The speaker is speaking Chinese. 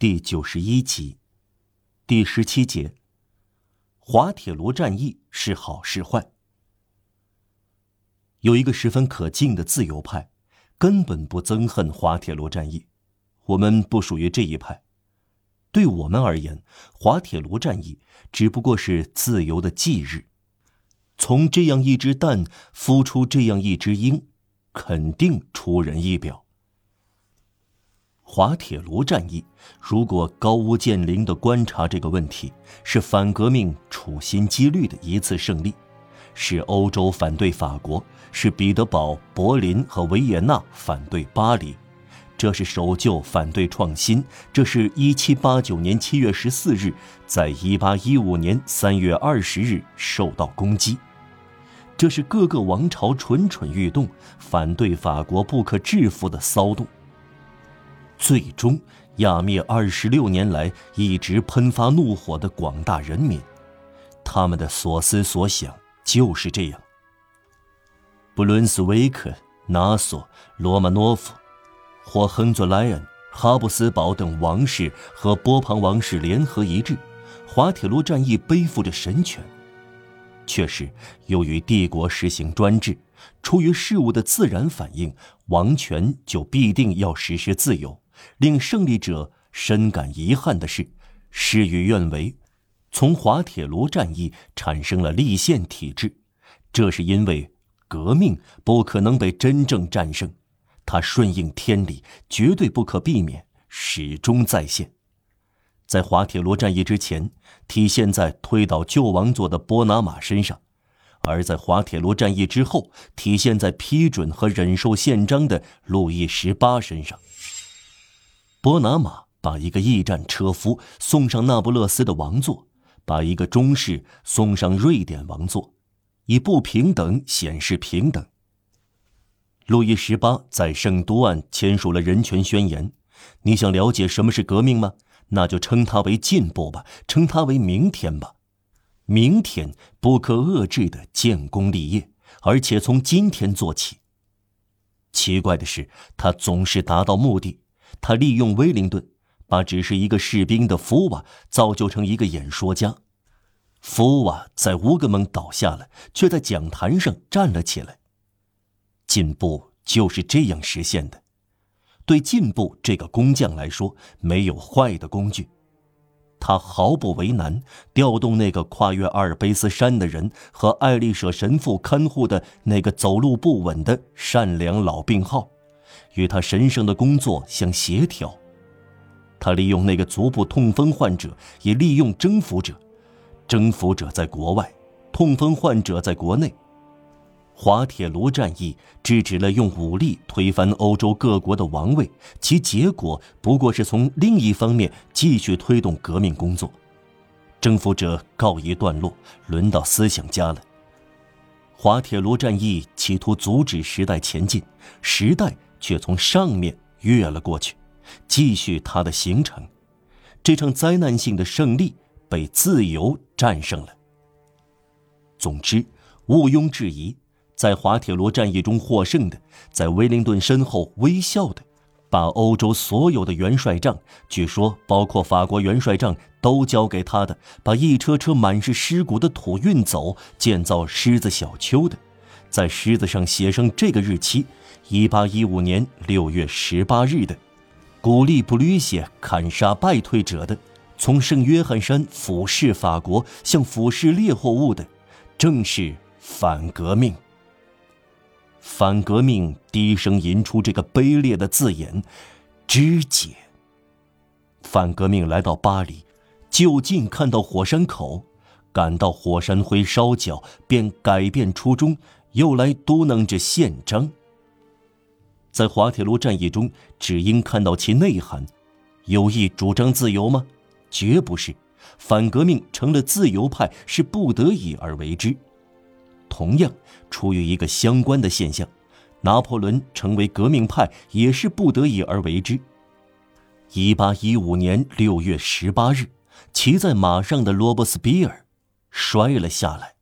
第九十一集，第十七节。滑铁卢战役是好是坏？有一个十分可敬的自由派，根本不憎恨滑铁卢战役。我们不属于这一派。对我们而言，滑铁卢战役只不过是自由的忌日。从这样一只蛋孵出这样一只鹰，肯定出人意表。滑铁卢战役，如果高屋建瓴的观察这个问题，是反革命处心积虑的一次胜利，是欧洲反对法国，是彼得堡、柏林和维也纳反对巴黎，这是守旧反对创新，这是一七八九年七月十四日在一八一五年三月二十日受到攻击，这是各个王朝蠢蠢欲动，反对法国不可制服的骚动。最终，压灭二十六年来一直喷发怒火的广大人民，他们的所思所想就是这样。布伦斯维克、纳索、罗马诺夫，或亨佐莱恩、哈布斯堡等王室和波旁王室联合一致，滑铁卢战役背负着神权。确实，由于帝国实行专制，出于事物的自然反应，王权就必定要实施自由。令胜利者深感遗憾的是，事与愿违，从滑铁卢战役产生了立宪体制。这是因为革命不可能被真正战胜，它顺应天理，绝对不可避免，始终在线。在滑铁卢战役之前，体现在推倒旧王座的波拿马身上；而在滑铁卢战役之后，体现在批准和忍受宪章的路易十八身上。波拿马把一个驿站车夫送上那不勒斯的王座，把一个中士送上瑞典王座，以不平等显示平等。路易十八在圣都案签署了人权宣言。你想了解什么是革命吗？那就称它为进步吧，称它为明天吧。明天不可遏制的建功立业，而且从今天做起。奇怪的是，他总是达到目的。他利用威灵顿，把只是一个士兵的福瓦造就成一个演说家。福瓦在乌格蒙倒下了，却在讲坛上站了起来。进步就是这样实现的。对进步这个工匠来说，没有坏的工具。他毫不为难，调动那个跨越阿尔卑斯山的人和爱丽舍神父看护的那个走路不稳的善良老病号。与他神圣的工作相协调，他利用那个足部痛风患者，也利用征服者。征服者在国外，痛风患者在国内。滑铁卢战役制止了用武力推翻欧洲各国的王位，其结果不过是从另一方面继续推动革命工作。征服者告一段落，轮到思想家了。滑铁卢战役企图阻止时代前进，时代。却从上面越了过去，继续他的行程。这场灾难性的胜利被自由战胜了。总之，毋庸置疑，在滑铁卢战役中获胜的，在威灵顿身后微笑的，把欧洲所有的元帅帐，据说包括法国元帅帐，都交给他的，把一车车满是尸骨的土运走，建造狮子小丘的，在狮子上写上这个日期。一八一五年六月十八日的，鼓励布吕歇砍杀败退者的，从圣约翰山俯视法国，像俯视猎获物的，正是反革命。反革命低声吟出这个卑劣的字眼：肢解。反革命来到巴黎，就近看到火山口，感到火山灰烧焦，便改变初衷，又来嘟囔着宪章。在滑铁卢战役中，只应看到其内涵。有意主张自由吗？绝不是。反革命成了自由派是不得已而为之。同样，出于一个相关的现象，拿破仑成为革命派也是不得已而为之。一八一五年六月十八日，骑在马上的罗伯斯比尔摔了下来。